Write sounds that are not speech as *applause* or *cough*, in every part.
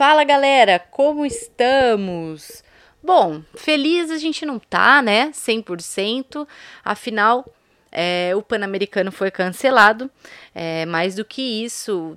Fala galera, como estamos? Bom, feliz a gente não tá, né? 100%, afinal, é, o Pan-Americano foi cancelado. É, mais do que isso,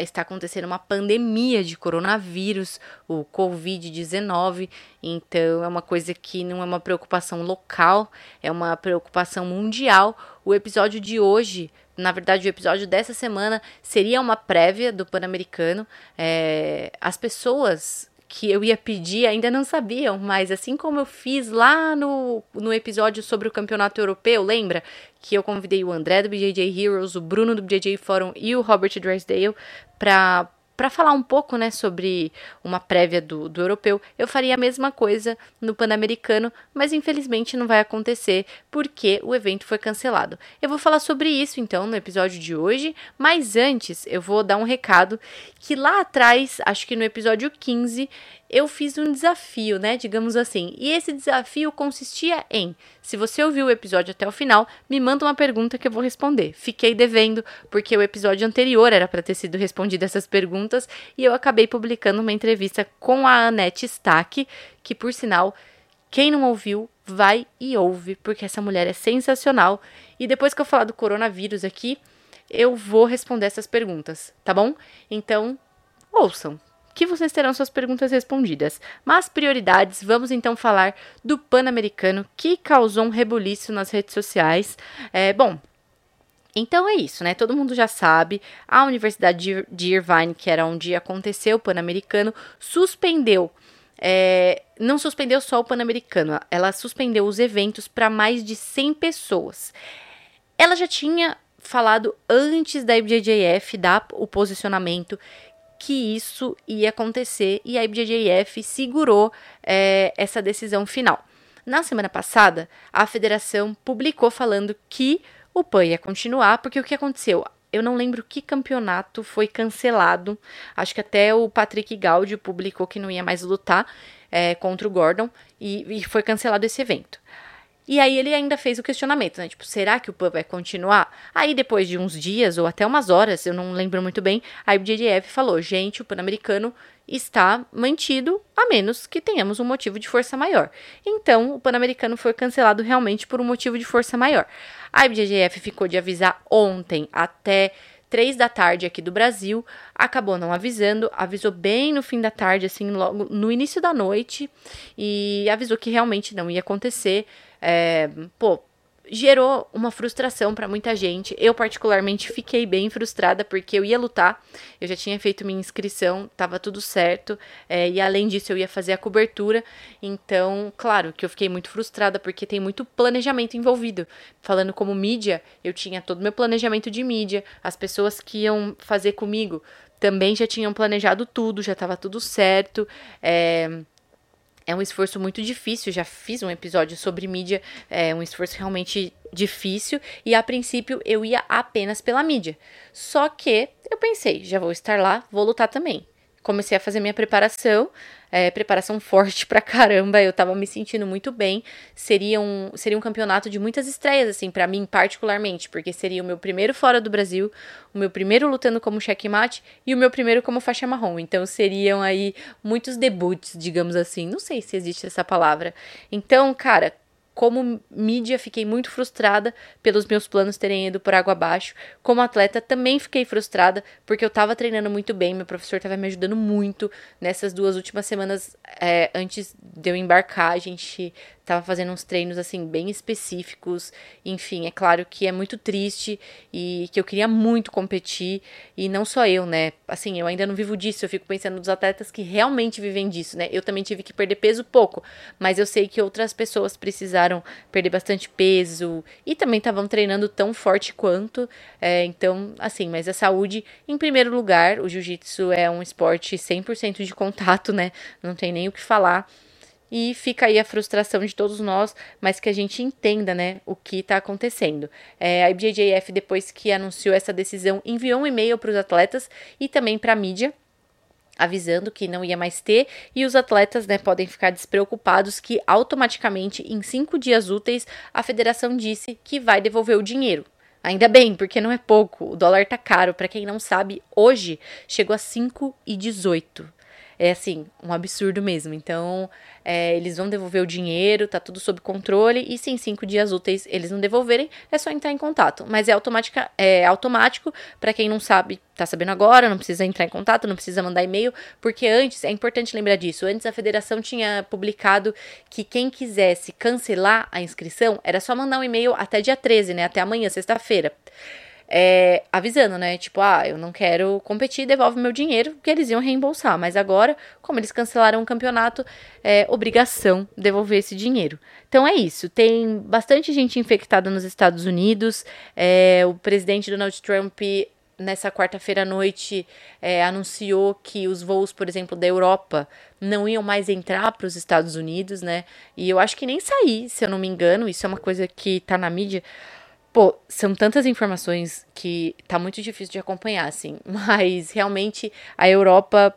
está acontecendo uma pandemia de coronavírus, o Covid-19, então é uma coisa que não é uma preocupação local, é uma preocupação mundial. O episódio de hoje, na verdade, o episódio dessa semana seria uma prévia do Pan-Americano. É, as pessoas que eu ia pedir ainda não sabiam, mas assim como eu fiz lá no, no episódio sobre o campeonato europeu, lembra? Que eu convidei o André do BJJ Heroes, o Bruno do BJJ Forum e o Robert Drysdale para para falar um pouco né, sobre uma prévia do, do europeu, eu faria a mesma coisa no Pan-Americano, mas infelizmente não vai acontecer porque o evento foi cancelado. Eu vou falar sobre isso então no episódio de hoje, mas antes eu vou dar um recado que lá atrás, acho que no episódio 15, eu fiz um desafio, né? Digamos assim. E esse desafio consistia em: se você ouviu o episódio até o final, me manda uma pergunta que eu vou responder. Fiquei devendo, porque o episódio anterior era para ter sido respondido essas perguntas, e eu acabei publicando uma entrevista com a Anette Stack, que por sinal, quem não ouviu, vai e ouve, porque essa mulher é sensacional. E depois que eu falar do coronavírus aqui, eu vou responder essas perguntas, tá bom? Então, ouçam que vocês terão suas perguntas respondidas. Mas prioridades, vamos então falar do Pan-Americano que causou um rebuliço nas redes sociais. É, bom, então é isso, né? Todo mundo já sabe. A Universidade de Irvine, que era onde aconteceu o Pan-Americano, suspendeu. É, não suspendeu só o Pan-Americano, ela suspendeu os eventos para mais de 100 pessoas. Ela já tinha falado antes da IBJJF dar o posicionamento que isso ia acontecer e a IBJJF segurou é, essa decisão final. Na semana passada, a federação publicou falando que o PAN ia continuar, porque o que aconteceu? Eu não lembro que campeonato foi cancelado. Acho que até o Patrick Gaudio publicou que não ia mais lutar é, contra o Gordon e, e foi cancelado esse evento. E aí ele ainda fez o questionamento, né? Tipo, será que o PAN vai continuar? Aí depois de uns dias ou até umas horas, eu não lembro muito bem, a IBJJF falou: "Gente, o Pan-Americano está mantido a menos que tenhamos um motivo de força maior". Então, o Pan-Americano foi cancelado realmente por um motivo de força maior. A IBJJF ficou de avisar ontem até três da tarde aqui do Brasil, acabou não avisando, avisou bem no fim da tarde, assim, logo no início da noite, e avisou que realmente não ia acontecer. É, pô, gerou uma frustração para muita gente. Eu, particularmente, fiquei bem frustrada porque eu ia lutar, eu já tinha feito minha inscrição, tava tudo certo, é, e além disso, eu ia fazer a cobertura. Então, claro que eu fiquei muito frustrada porque tem muito planejamento envolvido. Falando como mídia, eu tinha todo o meu planejamento de mídia, as pessoas que iam fazer comigo também já tinham planejado tudo, já estava tudo certo. É, é um esforço muito difícil. Já fiz um episódio sobre mídia, é um esforço realmente difícil. E a princípio eu ia apenas pela mídia. Só que eu pensei, já vou estar lá, vou lutar também. Comecei a fazer minha preparação é, preparação *laughs* forte pra caramba, eu tava me sentindo muito bem. Seria um, seria um campeonato de muitas estreias, assim, para mim particularmente, porque seria o meu primeiro fora do Brasil, o meu primeiro lutando como checkmate e o meu primeiro como faixa marrom. Então seriam aí muitos debuts, digamos assim. Não sei se existe essa palavra. Então, cara, como mídia, fiquei muito frustrada pelos meus planos terem ido por água abaixo. Como atleta, também fiquei frustrada porque eu estava treinando muito bem, meu professor estava me ajudando muito nessas duas últimas semanas é, antes de eu embarcar. A gente estava fazendo uns treinos assim bem específicos. Enfim, é claro que é muito triste e que eu queria muito competir e não só eu, né? Assim, eu ainda não vivo disso, eu fico pensando nos atletas que realmente vivem disso, né? Eu também tive que perder peso pouco, mas eu sei que outras pessoas precisaram perder bastante peso e também estavam treinando tão forte quanto. É, então, assim, mas a saúde em primeiro lugar, o jiu-jitsu é um esporte 100% de contato, né? Não tem nem o que falar e fica aí a frustração de todos nós, mas que a gente entenda, né, o que está acontecendo. É, a IBJJF, depois que anunciou essa decisão, enviou um e-mail para os atletas e também para a mídia, avisando que não ia mais ter e os atletas né, podem ficar despreocupados que automaticamente em cinco dias úteis a federação disse que vai devolver o dinheiro. Ainda bem, porque não é pouco. O dólar tá caro. Para quem não sabe, hoje chegou a 5,18. É assim, um absurdo mesmo. Então, é, eles vão devolver o dinheiro, tá tudo sob controle, e se em cinco dias úteis eles não devolverem, é só entrar em contato. Mas é, automática, é automático, para quem não sabe, tá sabendo agora, não precisa entrar em contato, não precisa mandar e-mail, porque antes, é importante lembrar disso, antes a federação tinha publicado que quem quisesse cancelar a inscrição era só mandar um e-mail até dia 13, né? Até amanhã, sexta-feira é, avisando, né? Tipo, ah, eu não quero competir, devolve meu dinheiro, que eles iam reembolsar. Mas agora, como eles cancelaram o campeonato, é obrigação devolver esse dinheiro. Então é isso. Tem bastante gente infectada nos Estados Unidos. É, o presidente Donald Trump nessa quarta-feira à noite é, anunciou que os voos, por exemplo, da Europa não iam mais entrar para os Estados Unidos, né? E eu acho que nem sair, se eu não me engano. Isso é uma coisa que tá na mídia. Pô, são tantas informações que tá muito difícil de acompanhar, assim. *laughs* Mas realmente a Europa,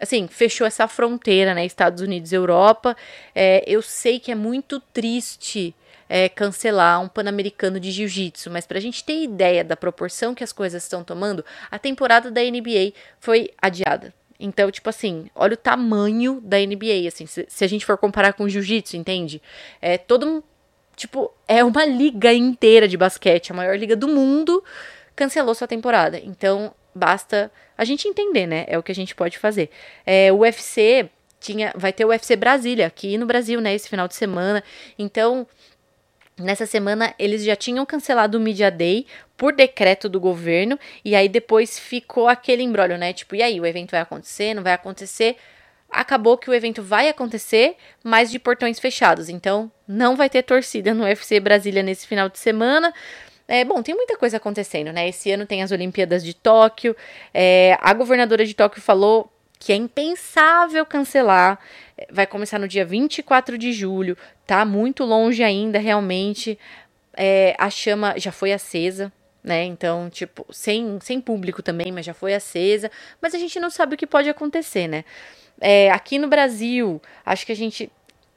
assim, fechou essa fronteira, né? Estados Unidos, Europa. É, eu sei que é muito triste é, cancelar um Pan-Americano de Jiu-Jitsu, mas pra gente ter ideia da proporção que as coisas estão tomando, a temporada da NBA foi adiada. Então, tipo assim, olha o tamanho da NBA, assim, se, se a gente for comparar com o jiu-jitsu, entende? É todo Tipo, é uma liga inteira de basquete, a maior liga do mundo, cancelou sua temporada. Então, basta a gente entender, né? É o que a gente pode fazer. É, o UFC tinha, vai ter o UFC Brasília aqui no Brasil, né? Esse final de semana. Então, Nessa semana eles já tinham cancelado o Media Day por decreto do governo e aí depois ficou aquele embrólio, né? Tipo, e aí, o evento vai acontecer, não vai acontecer? Acabou que o evento vai acontecer, mas de portões fechados. Então, não vai ter torcida no *laughs* UFC Brasília nesse final de semana. É, bom, tem muita coisa acontecendo, né? Esse ano tem as Olimpíadas de Tóquio. É, a governadora de Tóquio falou que é impensável cancelar. Vai começar no dia 24 de julho. Tá muito longe ainda, realmente. É, a chama já foi acesa, né? Então, tipo, sem, sem público também, mas já foi acesa. Mas a gente não sabe o que pode acontecer, né? É, aqui no Brasil, acho que a gente.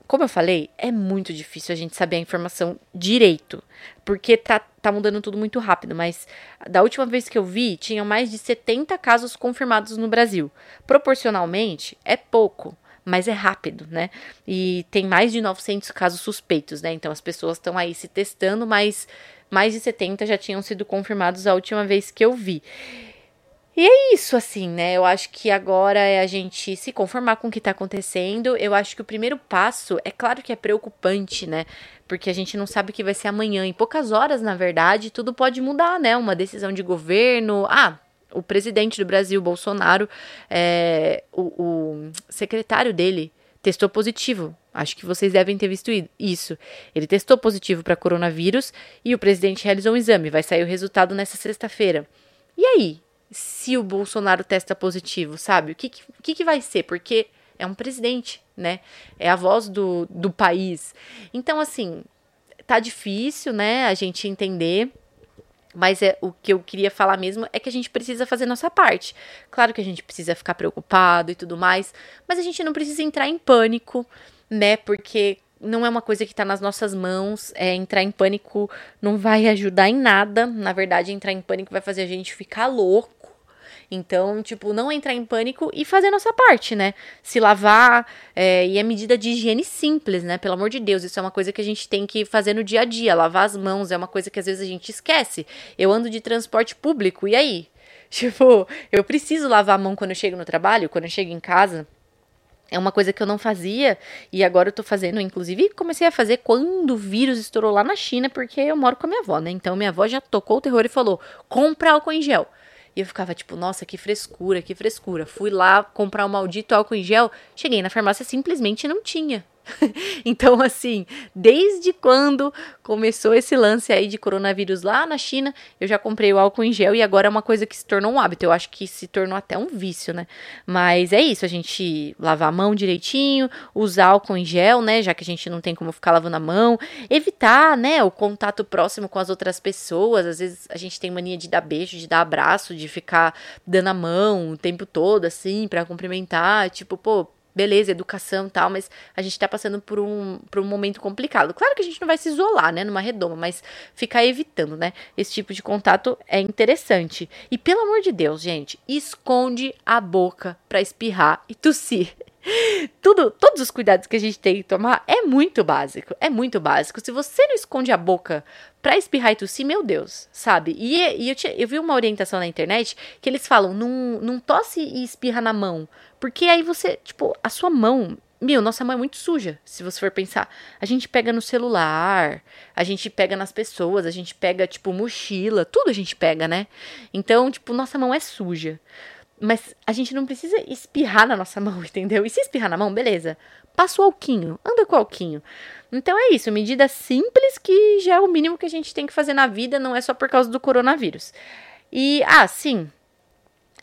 Como eu falei, é muito difícil a gente saber a informação direito. Porque tá, tá mudando tudo muito rápido. Mas da última vez que eu vi, tinham mais de 70 casos confirmados no Brasil. Proporcionalmente, é pouco mas é rápido, né? E tem mais de 900 casos suspeitos, né? Então as pessoas estão aí se testando, mas mais de 70 já tinham sido confirmados a última vez que eu vi. E é isso, assim, né? Eu acho que agora é a gente se conformar com o que tá acontecendo. Eu acho que o primeiro passo, é claro que é preocupante, né? Porque a gente não sabe o que vai ser amanhã. Em poucas horas, na verdade, tudo pode mudar, né? Uma decisão de governo. Ah, o presidente do Brasil, Bolsonaro, é, o, o secretário dele testou positivo. Acho que vocês devem ter visto isso. Ele testou positivo para coronavírus e o presidente realizou um exame. Vai sair o resultado nessa sexta-feira. E aí? Se o Bolsonaro testa positivo, sabe? O que, que, que vai ser? Porque é um presidente, né? É a voz do, do país. Então, assim, tá difícil, né, a gente entender. Mas é, o que eu queria falar mesmo é que a gente precisa fazer nossa parte. Claro que a gente precisa ficar preocupado e tudo mais, mas a gente não precisa entrar em pânico, né? Porque não é uma coisa que está nas nossas mãos. É, entrar em pânico não vai ajudar em nada. Na verdade, entrar em pânico vai fazer a gente ficar louco. Então, tipo, não entrar em pânico e fazer a nossa parte, né? Se lavar é, e é medida de higiene simples, né? Pelo amor de Deus, isso é uma coisa que a gente tem que fazer no dia a dia. Lavar as mãos é uma coisa que às vezes a gente esquece. Eu ando de transporte público, e aí? *laughs* Tipo, eu preciso lavar a mão quando eu chego no trabalho, quando eu chego em casa. É uma coisa que eu não fazia e agora eu tô fazendo, inclusive comecei a fazer quando o vírus estourou lá na China, porque eu moro com a minha avó, né? Então minha avó já tocou o terror e falou: compra álcool em gel. E eu ficava tipo, nossa, que frescura, que frescura. Fui lá comprar o maldito álcool em gel, cheguei na farmácia simplesmente não tinha. *laughs* então, assim, desde quando começou esse lance aí de coronavírus lá na China, eu já comprei o álcool em gel e agora é uma coisa que se tornou um hábito. Eu acho que se tornou até um vício, né? Mas é isso, a gente lavar a mão direitinho, usar álcool em gel, né? Já que a gente não tem como ficar lavando a mão, evitar, né, o contato próximo com as outras pessoas. Às vezes a gente tem mania de dar beijo, de dar abraço, de ficar dando a mão o tempo todo, assim, para cumprimentar. Tipo, pô, beleza, educação e tal, mas a gente tá passando por um, por um momento complicado. Claro que a gente não vai se isolar, né, numa redoma, mas ficar evitando, né, esse tipo de contato é interessante. E pelo amor de Deus, gente, esconde a boca pra espirrar e tossir. *laughs* Tudo, todos os cuidados que a gente tem que tomar é muito básico, é muito básico. Se você não esconde a boca pra espirrar e tossir, meu Deus, sabe? E, e eu, tinha, eu vi uma orientação na internet que eles falam, não, não tosse e espirra na mão, porque aí você, tipo, a sua mão meu, nossa mão é muito suja, se você for pensar. A gente pega no celular, a gente pega nas pessoas, a gente pega, tipo, mochila, tudo a gente pega, né? Então, tipo, nossa mão é suja. Mas a gente não precisa espirrar na nossa *laughs* mão, entendeu? E se espirrar na mão, beleza. Passa o alquinho, anda com o alquinho. Então é isso, medida simples que já é o mínimo que a gente tem que fazer na vida, não é só por causa do coronavírus. E, ah, sim,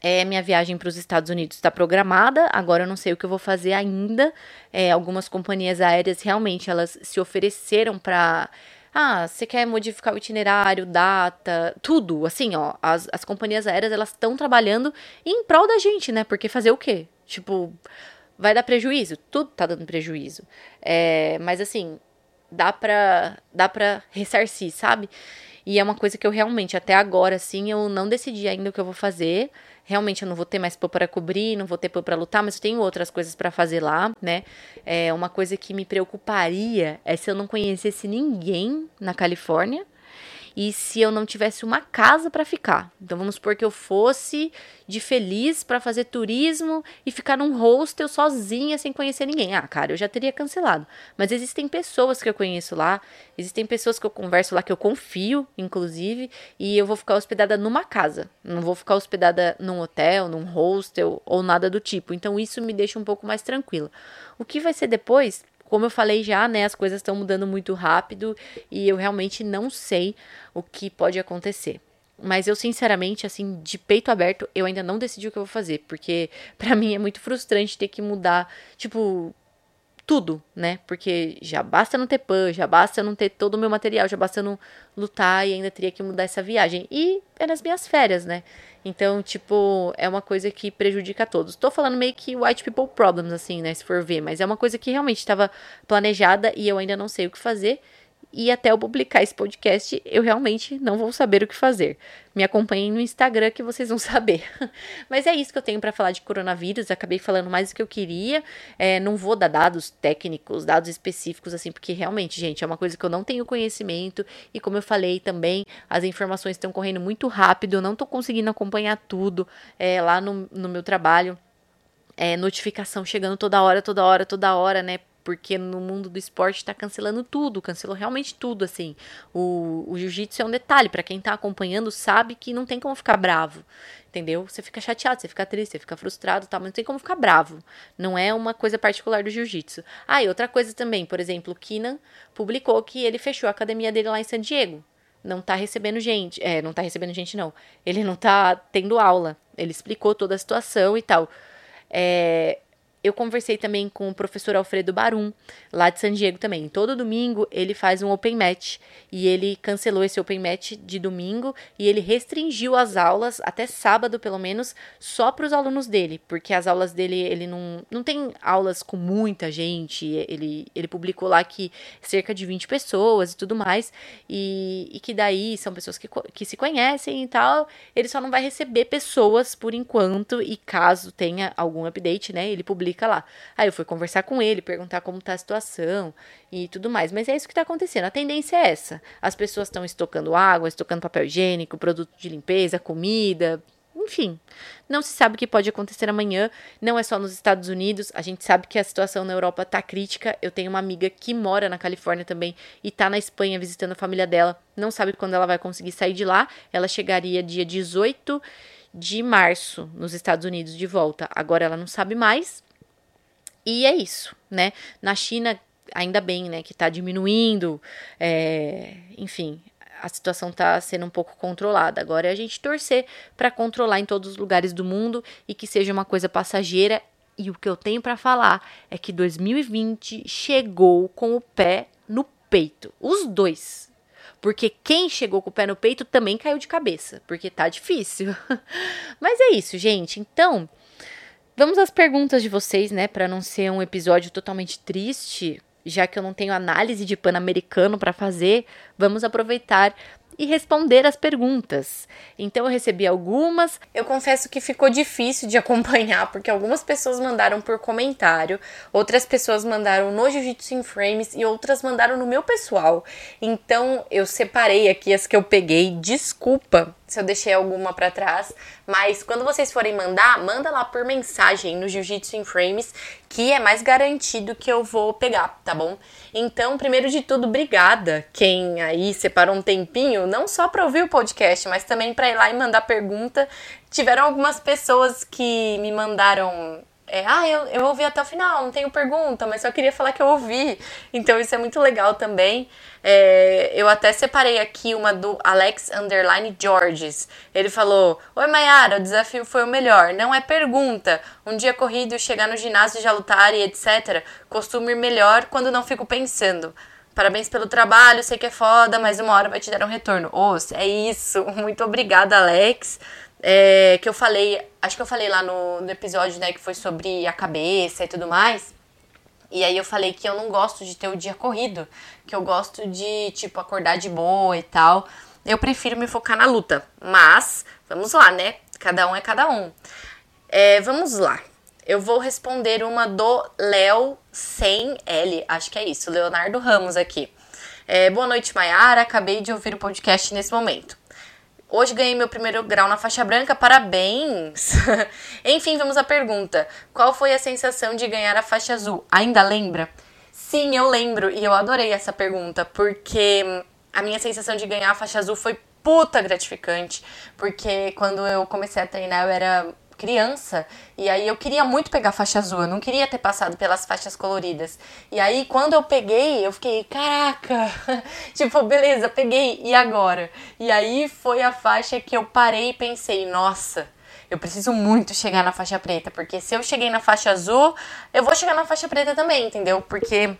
é, minha viagem para os Estados Unidos está programada, agora eu não sei o que eu vou fazer ainda. É, algumas companhias aéreas realmente elas se ofereceram para. Ah, você quer modificar o itinerário, data, tudo. Assim, ó, as, as companhias aéreas elas estão trabalhando em prol da gente, né? Porque fazer o quê? Tipo, vai dar prejuízo? Tudo tá dando prejuízo. É, mas assim, dá pra, dá pra ressarcir, sabe? E é uma coisa que eu realmente, até agora, assim, eu não decidi ainda o que eu vou fazer realmente eu não vou ter mais pô para cobrir, não vou ter pô para lutar, mas eu tenho outras coisas para fazer lá, né? É uma coisa que me preocuparia é se eu não conhecesse ninguém na Califórnia e se eu não tivesse uma casa para ficar. Então vamos supor que eu fosse de feliz para fazer turismo e ficar num hostel sozinha sem conhecer ninguém. Ah, cara, eu já teria cancelado. Mas existem pessoas que eu conheço lá, existem pessoas que eu converso lá que eu confio, inclusive, e eu vou ficar hospedada numa casa. Não vou ficar hospedada num hotel, num hostel ou nada do tipo. Então isso me deixa um pouco mais tranquila. O que vai ser depois? Como eu falei já, né, as coisas estão mudando muito rápido e eu realmente não sei o que pode acontecer. Mas eu, sinceramente, assim, de peito aberto, eu ainda não decidi o que eu vou fazer. Porque para *laughs* mim é muito frustrante ter que mudar, tipo, tudo, né? Porque já basta não ter PAN, já basta não ter todo o meu material, já basta não lutar e ainda teria que mudar essa viagem. E é nas minhas férias, né? Então, tipo, é uma coisa que prejudica a todos. Tô falando meio que white people problems, assim, né? Se for ver, mas é uma coisa que realmente estava planejada e eu ainda não sei o que fazer e até eu publicar esse podcast, eu realmente não vou saber o que fazer. Me acompanhem no Instagram que vocês vão *laughs* saber. Mas é isso que eu tenho para falar de coronavírus. Acabei falando mais do que eu queria. É, não vou dar dados técnicos, dados específicos, assim, porque realmente, gente, é uma coisa que eu não tenho conhecimento. E como eu falei também, as informações estão correndo muito rápido. Eu não tô conseguindo acompanhar tudo é, lá no, no meu trabalho. É, notificação chegando toda hora, toda hora, toda hora, né? Porque no mundo do esporte tá cancelando tudo, cancelou realmente tudo, assim. O, o jiu-jitsu é um detalhe, para quem tá acompanhando sabe que não tem como ficar bravo, entendeu? Você fica chateado, você fica triste, você fica frustrado, tá, mas não tem como ficar bravo. Não é uma coisa particular do jiu-jitsu. Ah, e outra coisa também, por exemplo, o Kinan publicou que ele fechou a academia dele lá em San Diego. Não tá recebendo gente, é, não tá recebendo gente não. Ele não tá tendo aula. Ele explicou toda a situação e tal. É, eu conversei também com o professor Alfredo Barum, lá de San Diego também. Todo domingo ele faz um open match e ele cancelou esse open match de domingo e ele restringiu as aulas até sábado, pelo menos, só para os alunos dele, porque as aulas dele ele não, não tem aulas com muita gente. Ele, ele publicou lá que cerca de 20 pessoas e tudo mais, e, e que daí são pessoas que, que se conhecem e tal. Ele só não vai receber pessoas por enquanto, e caso tenha algum update, né, ele publica publica lá. Aí eu fui conversar com ele, perguntar como tá a situação e tudo mais. Mas é isso que tá acontecendo. A tendência é essa. As pessoas estão estocando água, estocando papel higiênico, produto de limpeza, comida, enfim, não se sabe o que pode acontecer amanhã. Não é só nos Estados Unidos. A gente sabe que a situação na Europa tá crítica. Eu tenho uma amiga que mora na Califórnia também e tá na Espanha visitando a família dela. Não sabe quando ela vai conseguir sair de lá. Ela chegaria dia 18 de março nos Estados Unidos de volta. Agora ela não sabe mais. E é isso, né? Na China, ainda bem, né, que está diminuindo, é, enfim, a situação está sendo um pouco controlada. Agora é a gente torcer para controlar em todos os lugares do mundo e que seja uma coisa passageira. E o que eu tenho para falar é que 2020 chegou com o pé no peito, os dois. Porque quem chegou com o pé no peito também caiu de cabeça, porque tá difícil. *laughs* Mas é isso, gente. Então, Vamos às perguntas de vocês, né, para não ser um episódio totalmente triste, já que eu não tenho análise de pan-americano para fazer, vamos aproveitar e responder as perguntas. Então eu recebi algumas. Eu confesso que ficou difícil de *laughs* acompanhar, porque algumas pessoas mandaram por comentário, outras pessoas mandaram no Jiu-Jitsu in Frames e outras mandaram no meu pessoal. Então eu separei aqui as que eu peguei. Desculpa se eu deixei alguma para trás, mas quando vocês forem mandar, manda lá por mensagem no Jiu-Jitsu in Frames, que é mais garantido que eu vou pegar, tá bom? Então, primeiro de tudo, obrigada quem aí separou um tempinho, não só para ouvir o podcast, mas também para ir lá e mandar pergunta. Tiveram algumas pessoas que me mandaram é, ah, eu, eu ouvi até o final, não tenho pergunta, mas só queria falar que eu ouvi. Então isso é muito legal também. É, eu até separei aqui uma do Alex Underline Georges. Ele falou: Oi Mayara, o desafio foi o melhor. Não é pergunta. Um dia corrido, chegar no ginásio já lutar e etc. Costumo ir melhor quando não fico pensando. Parabéns pelo trabalho, sei que é foda, mas uma hora vai te dar um retorno. Ô, oh, é isso. *laughs* Muito obrigada, Alex é, que eu falei, acho que eu falei lá no, no episódio, né, que foi sobre a cabeça e tudo mais. E aí eu falei que eu não gosto de ter o dia corrido, que eu gosto de, tipo, acordar de boa e tal. Eu prefiro me focar na luta. Mas, vamos lá, né? Cada um é cada um. É, vamos lá. Eu vou responder uma do Léo sem L. Acho que é isso, Leonardo Ramos aqui. É, boa noite, Mayara. Acabei de ouvir o podcast nesse momento. Hoje ganhei meu primeiro grau na faixa branca, parabéns! *laughs* Enfim, vamos à pergunta: Qual foi a sensação de ganhar a faixa azul? Ainda lembra? Sim, eu lembro e eu adorei essa pergunta, porque a minha sensação de ganhar a faixa azul foi puta gratificante, porque quando eu comecei a treinar eu era criança, e aí eu queria muito pegar faixa azul, eu não queria ter passado pelas faixas coloridas. E aí quando eu peguei, eu fiquei, caraca, *laughs* tipo, beleza, peguei, e agora? E aí foi a faixa que eu parei e pensei, nossa, eu preciso muito chegar na faixa preta, porque se eu cheguei na faixa azul, eu vou chegar na faixa preta também, entendeu? Porque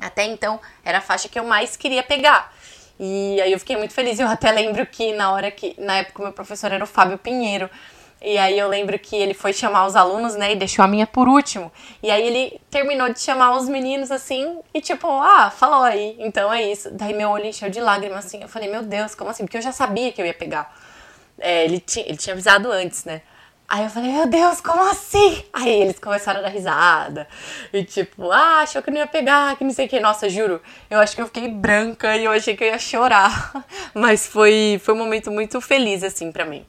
até então era a faixa que eu mais queria pegar. E aí eu fiquei muito feliz. Eu até lembro que na hora que, na época, meu professor era o Fábio Pinheiro. E aí eu lembro que ele foi chamar os alunos, né, e deixou a minha por último. E aí ele terminou de chamar os meninos assim e tipo, ah, falou aí. Então é isso. Daí meu olho encheu de lágrimas assim. Eu falei, meu Deus, como assim? Porque eu já sabia que eu ia pegar. É, ele, tinha, ele tinha avisado antes, né? Aí eu falei, meu Deus, como assim? Aí eles começaram a dar risada. E tipo, ah, achou que não ia pegar, que não sei o que. Nossa, juro, eu acho que eu fiquei branca e eu achei que eu ia chorar. *laughs* Mas foi, foi um momento muito feliz, assim, para mim.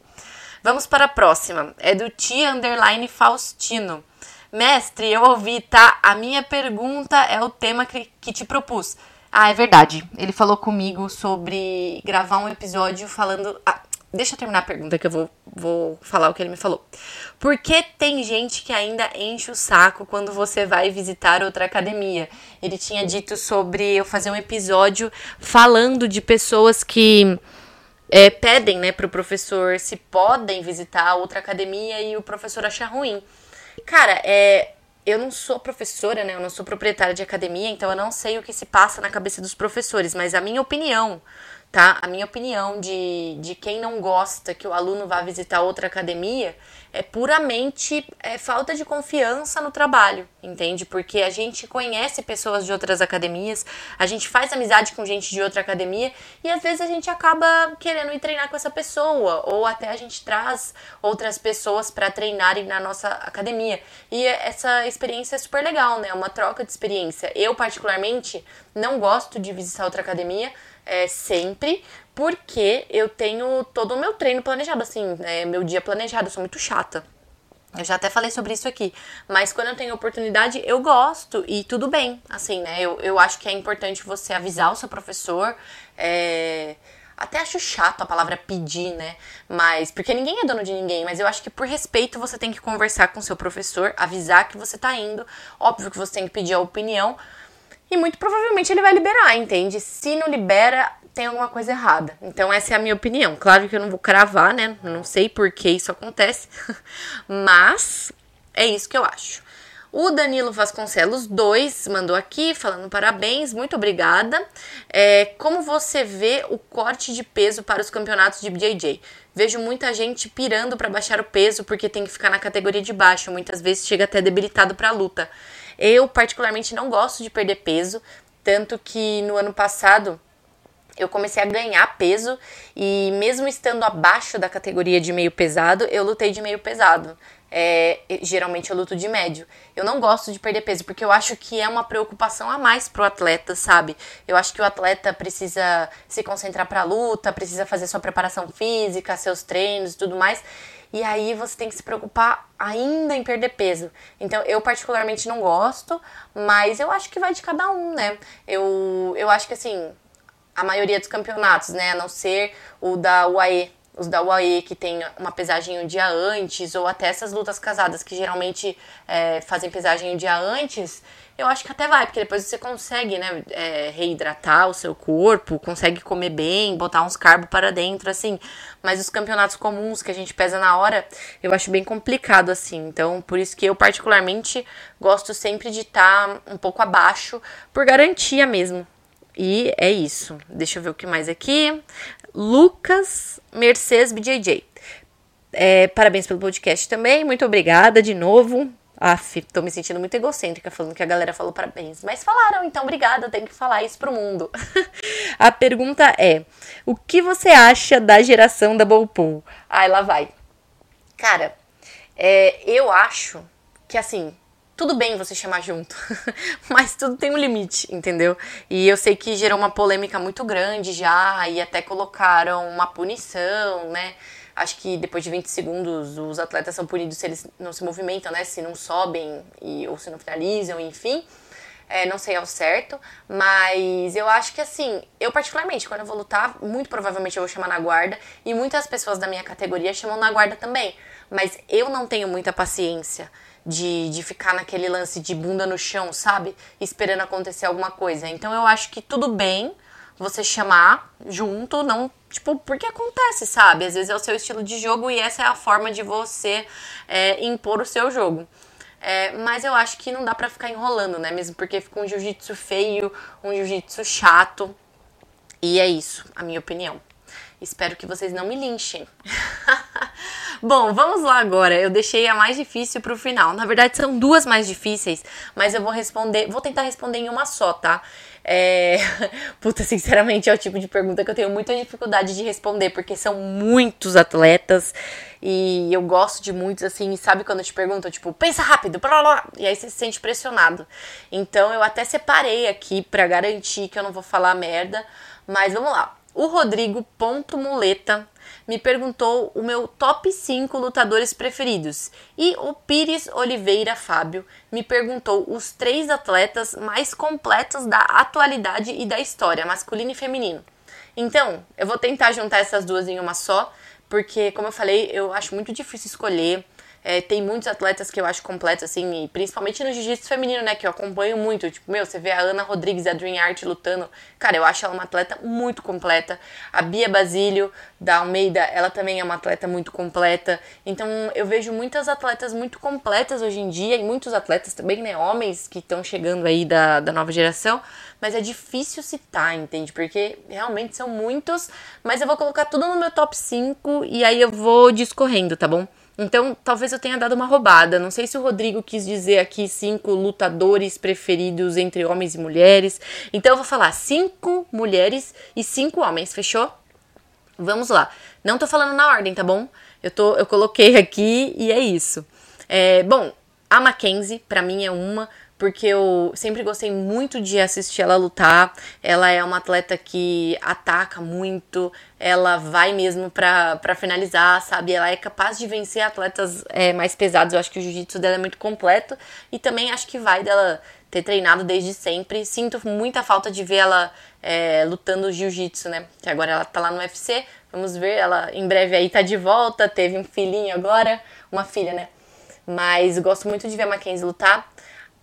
Vamos para a próxima. É do Tia Underline Faustino. Mestre, eu ouvi, tá? A minha pergunta é o tema que, que te propus. Ah, é verdade. Ele falou comigo sobre gravar um episódio falando. Ah, deixa eu terminar a pergunta que eu vou, vou falar o que ele me falou. Por que tem gente que ainda enche o saco quando você vai visitar outra academia? Ele tinha dito sobre eu fazer um episódio falando de pessoas que é, pedem né, para o professor se podem visitar outra academia e o professor acha ruim. Cara, é, eu não sou professora, né? Eu não sou proprietária de academia, então eu não sei o que se passa na cabeça dos professores, mas a minha opinião tá? A minha opinião de, de quem não gosta que o aluno vá visitar outra academia é puramente é, falta de confiança no trabalho, entende? Porque a gente conhece pessoas de outras academias, a gente faz amizade com gente de outra academia e às vezes a gente acaba querendo ir treinar com essa pessoa, ou até a gente traz outras pessoas para treinarem na nossa academia. E essa experiência é super legal, né? Uma troca de experiência. Eu, particularmente, não gosto de visitar outra academia é, sempre, porque eu tenho todo o meu treino planejado, assim, é, meu dia planejado, eu sou muito chata. Eu já até falei sobre isso aqui. Mas quando eu tenho oportunidade, eu gosto e tudo bem. Assim, né? Eu, eu acho que é importante você avisar o seu professor. É... Até acho chato a palavra pedir, né? Mas. Porque ninguém é dono de ninguém. Mas eu acho que por respeito você tem que conversar com seu professor, avisar que você tá indo. Óbvio que você tem que pedir a opinião e muito provavelmente ele vai liberar, entende? Se não libera, tem alguma coisa errada. Então, essa é a minha opinião. Claro que eu não vou cravar, né? não sei por que isso acontece, *laughs* mas é isso que eu acho. O Danilo Vasconcelos 2 mandou aqui falando parabéns, muito obrigada. É, como você vê o corte de peso para os campeonatos de BJJ? Vejo muita gente pirando para baixar o peso porque tem que ficar na categoria de baixo, muitas vezes chega até debilitado para a luta. Eu particularmente não gosto de perder peso, tanto que no ano passado eu comecei a ganhar peso e mesmo estando abaixo da categoria de meio pesado, eu lutei de meio pesado. É, geralmente eu luto de médio. Eu não gosto de perder peso porque eu acho que é uma preocupação a mais pro atleta, sabe? Eu acho que o atleta precisa se concentrar para a luta, precisa fazer sua preparação física, seus treinos e tudo mais. E aí você tem que se preocupar ainda em perder peso. Então eu particularmente não gosto, mas eu acho que vai de cada um, né? Eu, eu acho que assim, a maioria dos campeonatos, né, a não ser o da UAE, os da UAE que tem uma pesagem um dia antes, ou até essas lutas casadas que geralmente é, fazem pesagem um dia antes, eu acho que até vai, porque depois você consegue, né, é, reidratar o seu corpo, consegue comer bem, botar uns carbos para dentro, assim. Mas os campeonatos comuns que a gente pesa na hora, eu acho bem complicado, assim. Então, por isso que eu, particularmente, gosto sempre de estar tá um pouco abaixo, por garantia mesmo. E é isso. Deixa eu ver o que mais aqui. Lucas Mercedes BJJ. É, parabéns pelo podcast também. Muito obrigada de novo. Aff, tô me sentindo muito egocêntrica falando que a galera falou parabéns. Mas falaram, então obrigada, tenho que falar isso pro mundo. *laughs* a pergunta é: o que você acha da geração da Bowpool? Ai, lá vai. Cara, é, eu acho que assim, tudo bem você chamar junto, *laughs* mas tudo tem um limite, entendeu? E eu sei que gerou uma polêmica muito grande já, e até colocaram uma punição, né? Acho que depois de 20 segundos os atletas são punidos se eles não se movimentam, né? Se não sobem e, ou se não finalizam, enfim. É, não sei ao certo, mas eu acho que assim, eu particularmente, quando eu vou lutar, muito provavelmente eu vou chamar na guarda, e muitas pessoas da minha categoria chamam na guarda também, mas eu não tenho muita paciência de, de ficar naquele lance de bunda no chão, sabe? Esperando acontecer alguma coisa. Então eu acho que tudo bem você chamar junto, não, tipo, porque acontece, sabe? Às vezes é o seu estilo de jogo e essa é a forma de você é, impor o seu jogo. É, mas eu acho que não dá pra ficar enrolando, né? Mesmo porque fica um jiu-jitsu feio, um jiu-jitsu chato. E é isso, a minha opinião. Espero que vocês não me linchem. *laughs* Bom, vamos lá agora. Eu deixei a mais difícil pro final. Na verdade, são duas mais difíceis, mas eu vou responder. Vou tentar responder em uma só, tá? É... *laughs* Puta, sinceramente, é o tipo de pergunta que eu tenho muita dificuldade de responder, porque são muitos atletas e eu gosto de muitos, assim, sabe quando eu te pergunto, tipo, pensa rápido, blá, blá, e aí você se sente pressionado. Então eu até separei aqui para garantir que eu não vou falar merda, mas vamos lá. O Rodrigo Ponto Muleta me perguntou o meu top 5 lutadores preferidos. E o Pires Oliveira Fábio me perguntou os três atletas mais completos da atualidade e da história, masculino e feminino. Então, eu vou tentar juntar essas duas em uma só, porque, como eu falei, eu acho muito difícil escolher. É, tem muitos atletas que eu acho completos, assim, principalmente no jiu-jitsu feminino, né? Que eu acompanho muito. Tipo, meu, você vê a Ana Rodrigues, a Dream Art lutando. Cara, eu acho ela uma atleta muito completa. A Bia Basílio, da Almeida, ela também é uma atleta muito completa. Então, eu vejo muitas atletas muito completas hoje em dia, e muitos atletas também, né? Homens que estão chegando aí da, da nova geração. Mas é difícil citar, entende? Porque realmente são muitos. Mas eu vou colocar tudo no meu top 5 e aí eu vou discorrendo, tá bom? Então, talvez eu tenha dado uma roubada. Não sei se o Rodrigo quis dizer aqui cinco lutadores preferidos entre homens e mulheres. Então, eu vou falar cinco mulheres e cinco homens, fechou? Vamos lá. Não tô falando na ordem, tá bom? Eu, tô, eu coloquei aqui e é isso. É, bom, a Mackenzie, para mim, é uma porque eu sempre gostei muito de assistir ela lutar. Ela é uma atleta que ataca muito, ela vai mesmo pra finalizar, sabe? Ela é capaz de vencer atletas é, mais pesados. Eu acho que o jiu-jitsu dela é muito completo e também acho que vai dela ter treinado desde sempre. Sinto muita falta de ver ela é, lutando jiu-jitsu, né? Que agora ela tá lá no UFC. Vamos ver, ela em breve aí tá de volta. Teve um filhinho agora, uma filha, né? Mas gosto muito de ver a Mackenzie lutar.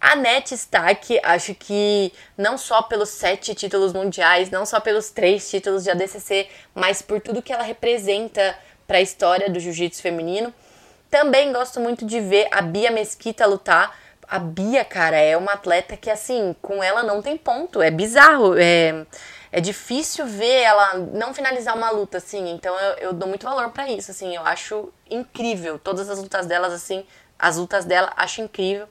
A Net Stack, acho que não só pelos sete títulos mundiais, não só pelos três títulos de ADCC, mas por tudo que ela representa para a história do jiu-jitsu feminino. Também gosto muito de ver a Bia Mesquita lutar. A Bia, cara, é uma atleta que, assim, com ela não tem ponto. É bizarro. É, é difícil ver ela não finalizar uma luta, assim. Então eu, eu dou muito valor para isso, assim. Eu acho incrível. Todas as lutas delas, assim, as lutas dela, acho incrível.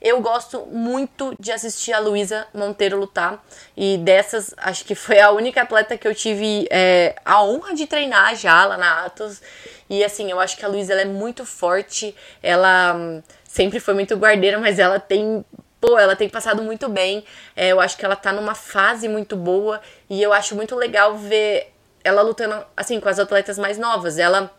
Eu gosto muito de assistir a Luísa Monteiro lutar. E dessas, acho que foi a única atleta que eu tive é, a honra de treinar já lá na Atos. E assim, eu acho que a Luísa é muito forte. Ela hum, sempre foi muito guardeira, mas ela tem pô, ela tem passado muito bem. É, eu acho que ela tá numa fase muito boa e eu acho muito legal ver ela lutando assim com as atletas mais novas. Ela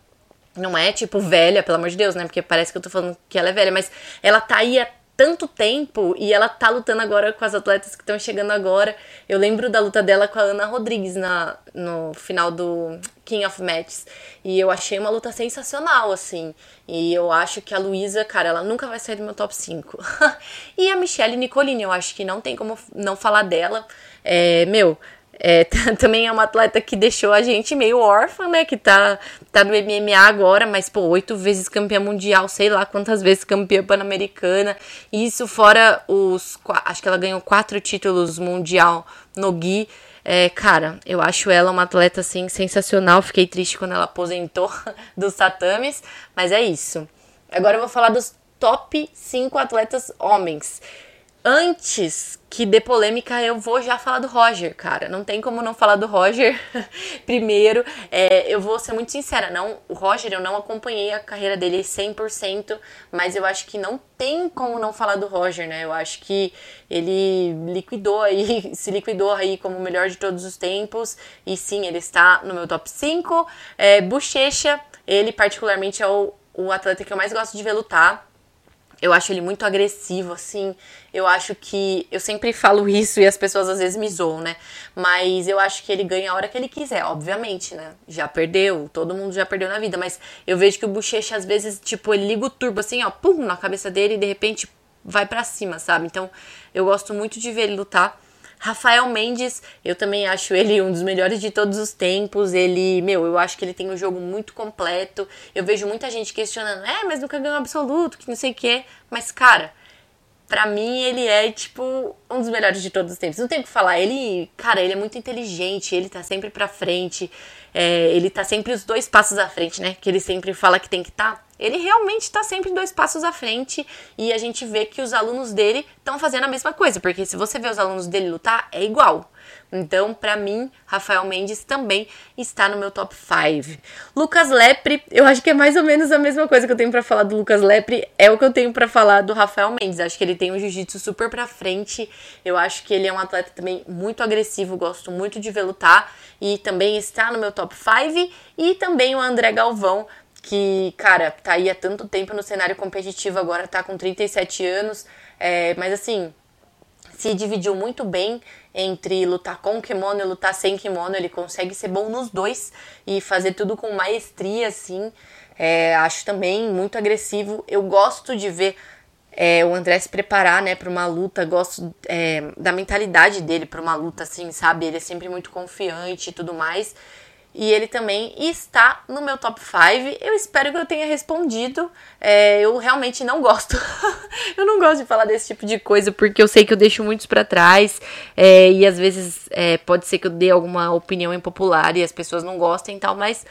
não é tipo velha, pelo amor de Deus, né? Porque parece que eu tô falando que ela é velha, mas ela tá aí há tanto tempo e ela tá lutando agora com as atletas que estão chegando agora. Eu lembro da luta dela com a Ana Rodrigues na, no final do King of Matches. E eu achei uma luta sensacional, assim. E eu acho que a Luísa, cara, ela nunca vai sair do meu top 5. *laughs* e a Michelle Nicolini, eu acho que não tem como não falar dela. É, meu, é, *laughs* também é uma atleta que deixou a gente meio órfã, né? Que tá, tá no MMA agora, mas, pô, oito vezes campeã mundial, sei lá quantas vezes campeã pan-americana. Isso fora os. Acho que ela ganhou quatro títulos mundial no Gui. É, cara, eu acho ela uma atleta, assim, sensacional. Fiquei triste quando ela aposentou *laughs* dos tatames, mas é isso. Agora eu vou falar dos top 5 atletas homens. Antes que dê polêmica, eu vou já falar do Roger, cara. Não tem como não falar do Roger. *laughs* Primeiro, é, eu vou ser muito sincera, não, o Roger eu não acompanhei a carreira dele 100%, mas eu acho que não tem como não falar do Roger, né? Eu acho que ele liquidou aí, *laughs* se liquidou aí como o melhor de todos os tempos, e sim, ele está no meu top 5. É, Bochecha, ele particularmente é o, o atleta que eu mais gosto de ver lutar eu acho ele muito agressivo, assim. Eu acho que. Eu sempre falo isso e as pessoas às vezes me zoam, né? Mas eu acho que ele ganha a hora que ele quiser, obviamente, né? Já perdeu, todo mundo já perdeu na vida. Mas eu vejo que o Bochecha, às vezes, tipo, ele liga o turbo assim, ó, pum, na cabeça dele e de repente vai para cima, sabe? Então eu gosto muito de ver ele lutar. Rafael Mendes, eu também acho ele um dos melhores de todos os tempos. Ele, meu, eu acho que ele tem um jogo muito completo. Eu vejo muita gente questionando, é, mas nunca ganhou absoluto, que não sei o quê. Mas, cara, pra mim ele é, tipo, um dos melhores de todos os tempos. Não tem o que falar. Ele, cara, ele é muito inteligente, ele tá sempre pra frente. É, ele tá sempre os dois passos à frente, né? Que ele sempre fala que tem que estar. Tá ele realmente está sempre dois passos à frente e a gente vê que os alunos dele estão fazendo a mesma coisa, porque se você vê os alunos dele lutar, é igual. Então, para mim, Rafael Mendes também está no meu top 5. Lucas Lepre, eu acho que é mais ou menos a mesma coisa que eu tenho para falar do Lucas Lepre, é o que eu tenho para falar do Rafael Mendes. Acho que ele tem um jiu-jitsu super pra frente. Eu acho que ele é um atleta também muito agressivo, gosto muito de ver lutar e também está no meu top 5 e também o André Galvão que, cara, tá aí há tanto tempo no cenário competitivo, agora tá com 37 anos, é, mas assim, se dividiu muito bem entre lutar com kimono e lutar sem kimono, ele consegue ser bom nos dois e fazer tudo com maestria, assim, é, acho também muito agressivo, eu gosto de ver é, o André se preparar, né, para uma luta, gosto é, da mentalidade dele para uma luta, assim, sabe, ele é sempre muito confiante e tudo mais, e ele também está no meu top 5. Eu espero que eu tenha respondido. É, eu realmente não gosto. *laughs* eu não gosto de falar desse tipo de coisa porque eu sei que eu deixo muitos para trás é, e às vezes é, pode ser que eu dê alguma opinião impopular e as pessoas não gostem e tal, mas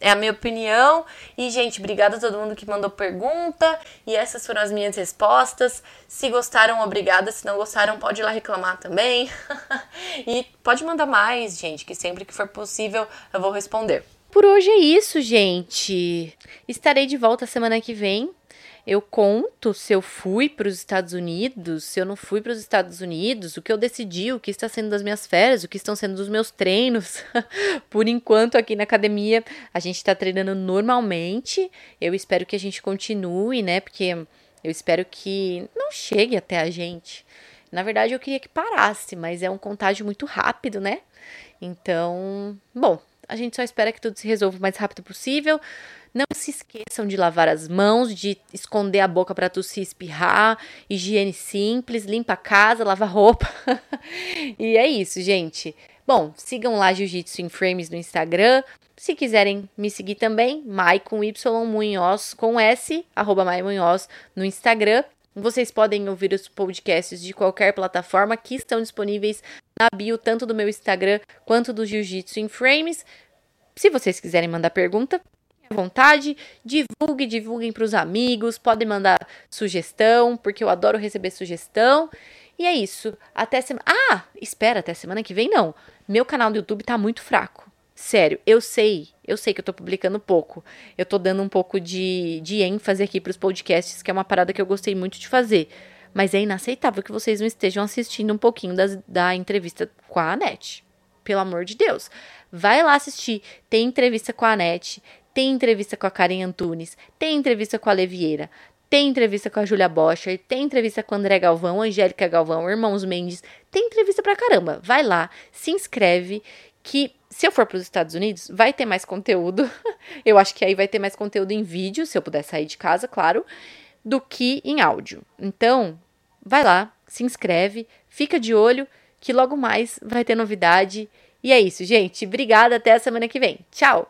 é a minha opinião. E, gente, obrigada a todo mundo que mandou pergunta. E essas foram as minhas respostas. Se gostaram, obrigada. Se não gostaram, pode ir lá reclamar também. *laughs* e pode mandar mais, gente, que sempre que for possível eu vou responder. Por hoje é isso, gente. Estarei de volta semana que vem eu conto se eu fui para os Estados Unidos, se eu não fui para os Estados Unidos, o que eu decidi, o que está sendo das minhas férias, o que estão sendo dos meus treinos. *laughs* Por enquanto, aqui na academia, a gente está treinando normalmente. Eu espero que a gente continue, né? Porque eu espero que não chegue até a gente. Na verdade, eu queria que parasse, mas é um contágio muito rápido, né? Então, bom, a gente só espera que tudo se resolva o mais rápido possível. Não se esqueçam de lavar as mãos, de esconder a boca para tossir e espirrar. Higiene simples, limpa a casa, lava a roupa. *laughs* e é isso, gente. Bom, sigam lá Jiu-Jitsu em Frames no Instagram. Se quiserem me seguir também, Mai com Y Munhoz com S, arroba Mai Munhoz no Instagram. Vocês podem ouvir os podcasts de qualquer plataforma que estão disponíveis na bio, tanto do meu Instagram quanto do Jiu-Jitsu em Frames. Se vocês quiserem mandar pergunta, vontade, divulgue, divulguem para os amigos, podem mandar sugestão, porque eu adoro receber sugestão. E é isso. Até semana. Ah, espera, até semana que vem não. Meu canal do YouTube tá muito fraco. Sério, eu sei, eu sei que eu tô publicando pouco. Eu tô dando um pouco de, de ênfase aqui pros podcasts, que é uma parada que eu gostei muito de fazer. Mas é inaceitável que vocês não estejam assistindo um pouquinho das, da entrevista com a Anete. Pelo amor de Deus. Vai lá assistir. Tem entrevista com a Anete, tem entrevista com a Karen Antunes, tem entrevista com a Levieira, tem entrevista com a Júlia Bocher, tem entrevista com a André Galvão, Angélica Galvão, Irmãos Mendes, tem entrevista pra caramba. Vai lá, se inscreve, que se eu for para os Estados Unidos, vai ter mais conteúdo. *laughs* eu acho que aí vai ter mais conteúdo em vídeo, se eu puder sair de casa, claro, do que em áudio. Então, vai lá, se inscreve, fica de olho, que logo mais vai ter novidade. E é isso, gente. Obrigada, até a semana que vem. Tchau!